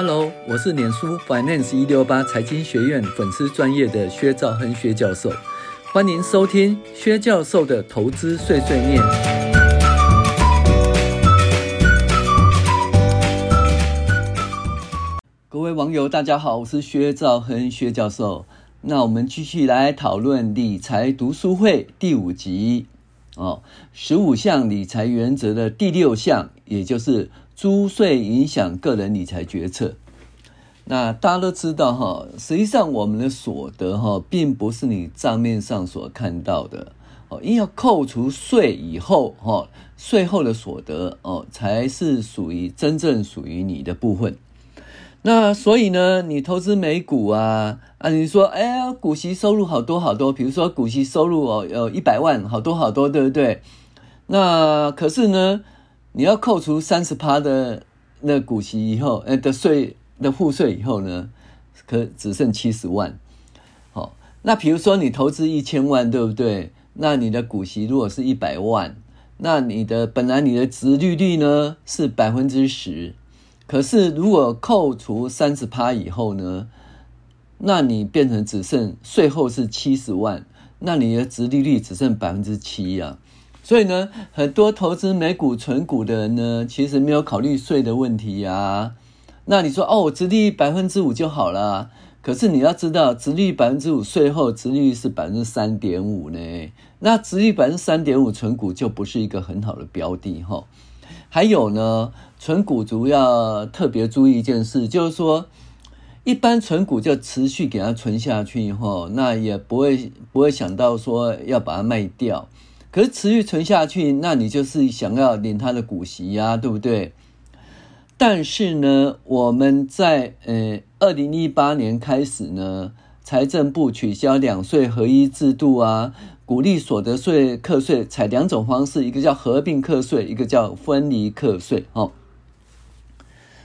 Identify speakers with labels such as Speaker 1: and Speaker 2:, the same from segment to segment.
Speaker 1: Hello，我是脸书 Finance 一六八财经学院粉丝专业的薛兆亨薛教授，欢迎收听薛教授的投资碎碎念。各位网友，大家好，我是薛兆亨薛教授。那我们继续来讨论理财读书会第五集哦，十五项理财原则的第六项，也就是。租税影响个人理财决策。那大家都知道哈，实际上我们的所得哈，并不是你账面上所看到的哦，因为要扣除税以后哈，税后的所得哦，才是属于真正属于你的部分。那所以呢，你投资美股啊啊，你说哎呀，股息收入好多好多，比如说股息收入哦，有一百万，好多好多，对不对？那可是呢？你要扣除三十趴的那股息以后，呃的税的赋税以后呢，可只剩七十万。好，那比如说你投资一千万，对不对？那你的股息如果是一百万，那你的本来你的殖利率呢是百分之十，可是如果扣除三十趴以后呢，那你变成只剩税后是七十万，那你的殖利率只剩百分之七呀。所以呢，很多投资美股存股的人呢，其实没有考虑税的问题呀、啊。那你说哦，我殖利率百分之五就好了。可是你要知道，殖利率百分之五，税后殖利率是百分之三点五呢。那殖利率百分之三点五存股就不是一个很好的标的哈。还有呢，存股族要特别注意一件事，就是说，一般存股就持续给它存下去以后，那也不会不会想到说要把它卖掉。可持续存下去，那你就是想要领他的股息呀，对不对？但是呢，我们在呃二零一八年开始呢，财政部取消两税合一制度啊，鼓励所得税课税采两种方式，一个叫合并课税，一个叫分离课税。哦，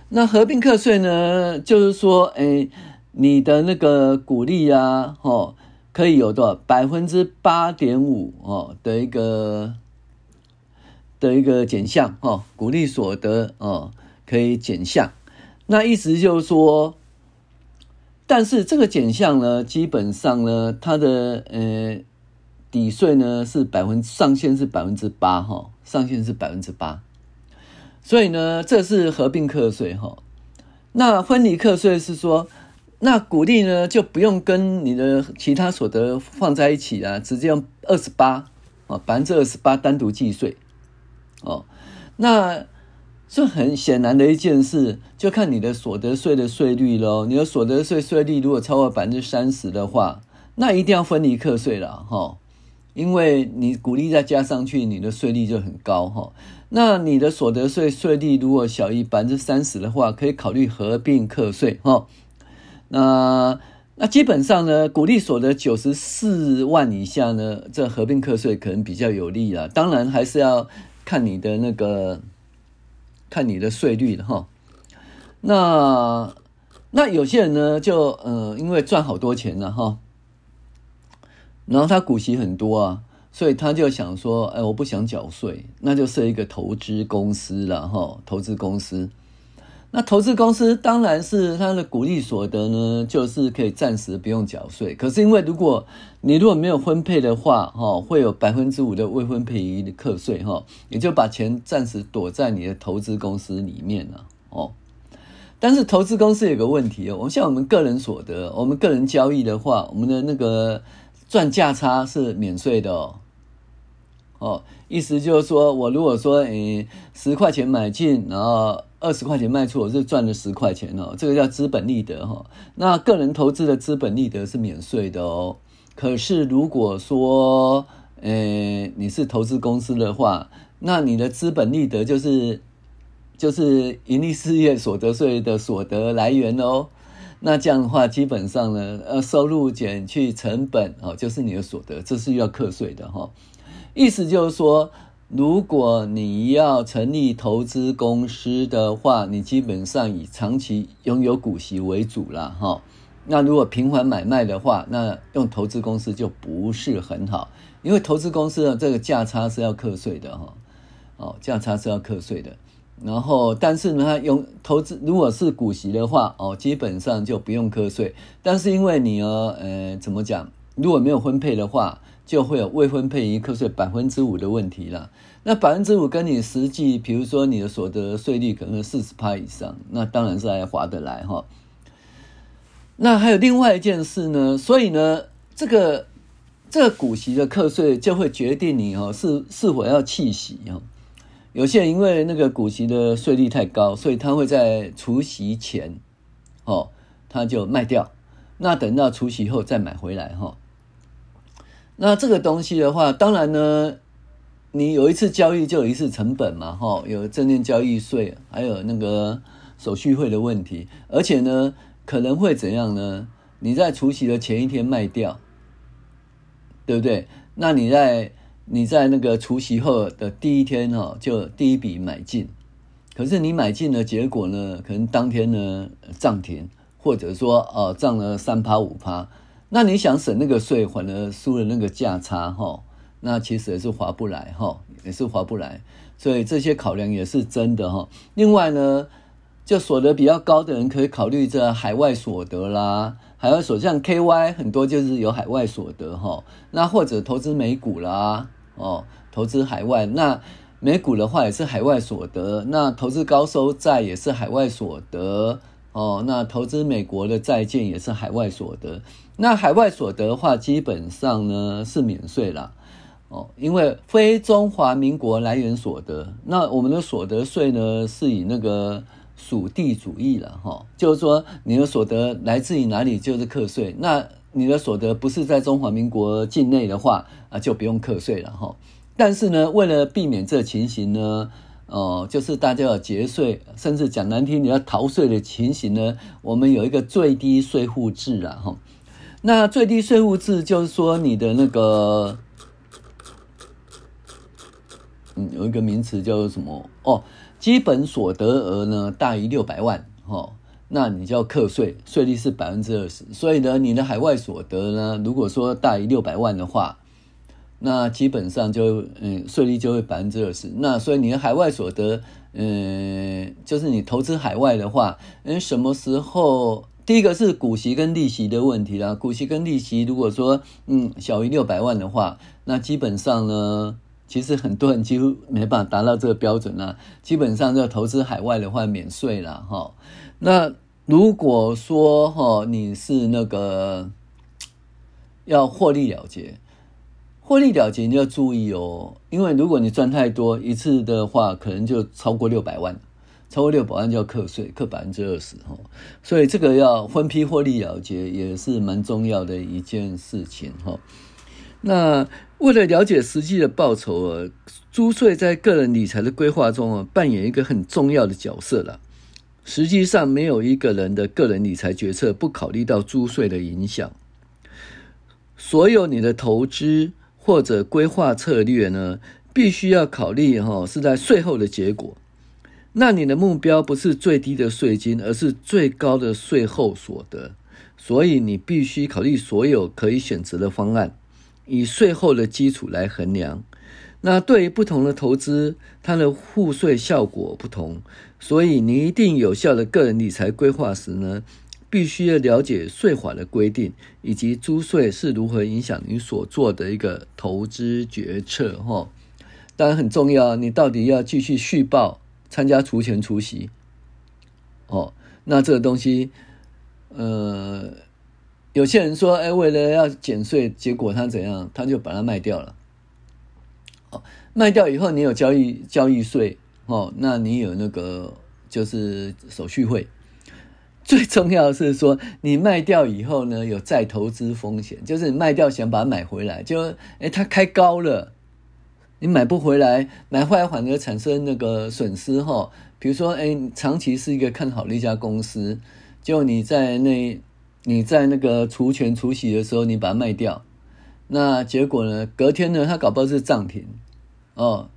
Speaker 1: 那合并课税呢，就是说，哎，你的那个股利啊，哦。可以有多少？百分之八点五哦的一个的一个减项哦，股利所得哦可以减项，那意思就是说，但是这个减项呢，基本上呢，它的呃抵税呢是百分上限是百分之八哈，上限是百分之八，所以呢，这是合并课税哈，那分离课税是说。那股利呢，就不用跟你的其他所得放在一起啊，直接用二十八哦，百分之二十八单独计税哦。那这很显然的一件事，就看你的所得税的税率喽。你的所得税税率如果超过百分之三十的话，那一定要分离课税了哈，因为你股利再加上去，你的税率就很高哈。那你的所得税税率如果小于百分之三十的话，可以考虑合并课税哈。那那基本上呢，股利所得九十四万以下呢，这合并课税可能比较有利啦。当然还是要看你的那个，看你的税率的哈。那那有些人呢，就呃，因为赚好多钱了哈，然后他股息很多啊，所以他就想说，哎，我不想缴税，那就设一个投资公司了哈，投资公司。那投资公司当然是它的股利所得呢，就是可以暂时不用缴税。可是因为如果你如果没有分配的话，哈，会有百分之五的未分配的课税，哈，也就把钱暂时躲在你的投资公司里面了，哦。但是投资公司有个问题哦，我像我们个人所得，我们个人交易的话，我们的那个赚价差是免税的哦。哦，意思就是说，我如果说，诶，十块钱买进，然后二十块钱卖出，我是赚了十块钱哦，这个叫资本利得哈。那个人投资的资本利得是免税的哦。可是如果说，诶，你是投资公司的话，那你的资本利得就是就是盈利事业所得税的所得来源哦。那这样的话，基本上呢，呃，收入减去成本哦，就是你的所得，这是要课税的哈。意思就是说，如果你要成立投资公司的话，你基本上以长期拥有股息为主了哈。那如果频繁买卖的话，那用投资公司就不是很好，因为投资公司的这个价差是要课税的哈。哦，价差是要课税的。然后但是呢，它用投资如果是股息的话，哦，基本上就不用课税。但是因为你哦，呃，怎么讲？如果没有分配的话，就会有未分配盈课税百分之五的问题了。那百分之五跟你实际，比如说你的所得税率可能四十趴以上，那当然是还划得来哈。那还有另外一件事呢，所以呢，这个这个股息的课税就会决定你哦是是否要弃息哦。有些人因为那个股息的税率太高，所以他会在除息前哦他就卖掉，那等到除息后再买回来哈。那这个东西的话，当然呢，你有一次交易就有一次成本嘛，哈，有证券交易税，还有那个手续费的问题，而且呢，可能会怎样呢？你在除夕的前一天卖掉，对不对？那你在你在那个除夕后的第一天哈，就第一笔买进，可是你买进的结果呢，可能当天呢涨停，或者说哦涨了三趴五趴。那你想省那个税，反而输了那个价差哈，那其实也是划不来哈，也是划不来，所以这些考量也是真的哈。另外呢，就所得比较高的人可以考虑这海外所得啦，海外所得像 KY 很多就是有海外所得哈，那或者投资美股啦哦，投资海外，那美股的话也是海外所得，那投资高收债也是海外所得哦，那投资美国的债券也是海外所得。那海外所得的话，基本上呢是免税啦，哦，因为非中华民国来源所得，那我们的所得税呢是以那个属地主义了哈，就是说你的所得来自于哪里就是课税，那你的所得不是在中华民国境内的话啊，就不用课税了哈。但是呢，为了避免这情形呢，哦，就是大家要节税，甚至讲难听，你要逃税的情形呢，我们有一个最低税负制啊哈。那最低税负制就是说，你的那个，嗯，有一个名词叫做什么？哦，基本所得额呢大于六百万，哦，那你就要课税，税率是百分之二十。所以呢，你的海外所得呢，如果说大于六百万的话，那基本上就嗯，税率就会百分之二十。那所以你的海外所得，嗯，就是你投资海外的话，嗯，什么时候？第一个是股息跟利息的问题啦，股息跟利息如果说嗯小于六百万的话，那基本上呢，其实很多人几乎没办法达到这个标准啦。基本上就投资海外的话免税啦。哈。那如果说哈你是那个要获利了结，获利了结你要注意哦，因为如果你赚太多一次的话，可能就超过六百万。超过六百万就要课税，课百分之二十哈，所以这个要分批获利了结也是蛮重要的一件事情哈。那为了了解实际的报酬啊，租税在个人理财的规划中啊，扮演一个很重要的角色了。实际上，没有一个人的个人理财决策不考虑到租税的影响。所有你的投资或者规划策略呢，必须要考虑哈，是在税后的结果。那你的目标不是最低的税金，而是最高的税后所得，所以你必须考虑所有可以选择的方案，以税后的基础来衡量。那对于不同的投资，它的赋税效果不同，所以你一定有效的个人理财规划时呢，必须要了解税法的规定，以及租税是如何影响你所做的一个投资决策。哈，当然很重要，你到底要继续续报。参加除权除息，哦，那这个东西，呃，有些人说，哎，为了要减税，结果他怎样，他就把它卖掉了，哦，卖掉以后，你有交易交易税，哦，那你有那个就是手续费，最重要的是说，你卖掉以后呢，有再投资风险，就是卖掉想把它买回来，就哎，它开高了。你买不回来，买回来反而产生那个损失哈。比如说，哎，长期是一个看好的一家公司，就你在那，你在那个除权除息的时候，你把它卖掉，那结果呢？隔天呢，它搞不好是涨停哦，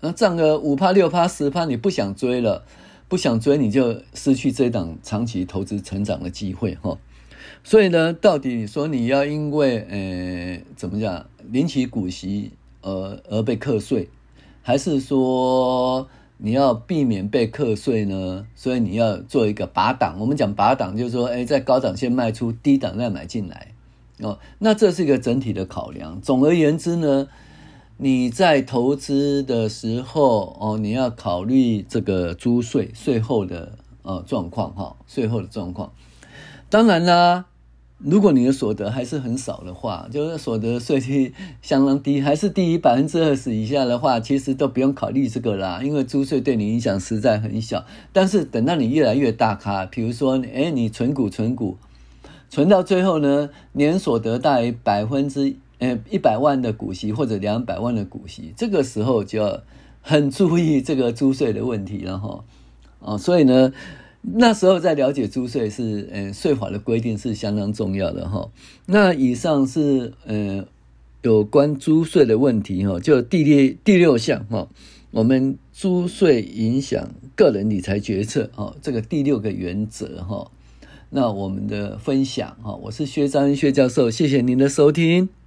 Speaker 1: 那涨个五趴六趴十趴，你不想追了，不想追，你就失去这档长期投资成长的机会哈。所以呢，到底你说你要因为呃怎么讲领取股息？呃，而被课税，还是说你要避免被课税呢，所以你要做一个拔档。我们讲拔档，就是说，哎，在高档先卖出，低档再买进来。哦，那这是一个整体的考量。总而言之呢，你在投资的时候，哦，你要考虑这个租税税后的呃状况，哈，税后的状况。当然啦。如果你的所得还是很少的话，就是所得税率相当低，还是低于百分之二十以下的话，其实都不用考虑这个啦，因为租税对你影响实在很小。但是等到你越来越大咖，比如说，哎，你存股存股，存到最后呢，年所得大于百分之呃一百万的股息或者两百万的股息，这个时候就要很注意这个租税的问题了哈。哦，所以呢。那时候在了解租税是，呃，税法的规定是相当重要的哈。那以上是呃有关租税的问题哈，就第六第六项哈，我们租税影响个人理财决策哈，这个第六个原则哈。那我们的分享哈，我是薛章薛教授，谢谢您的收听。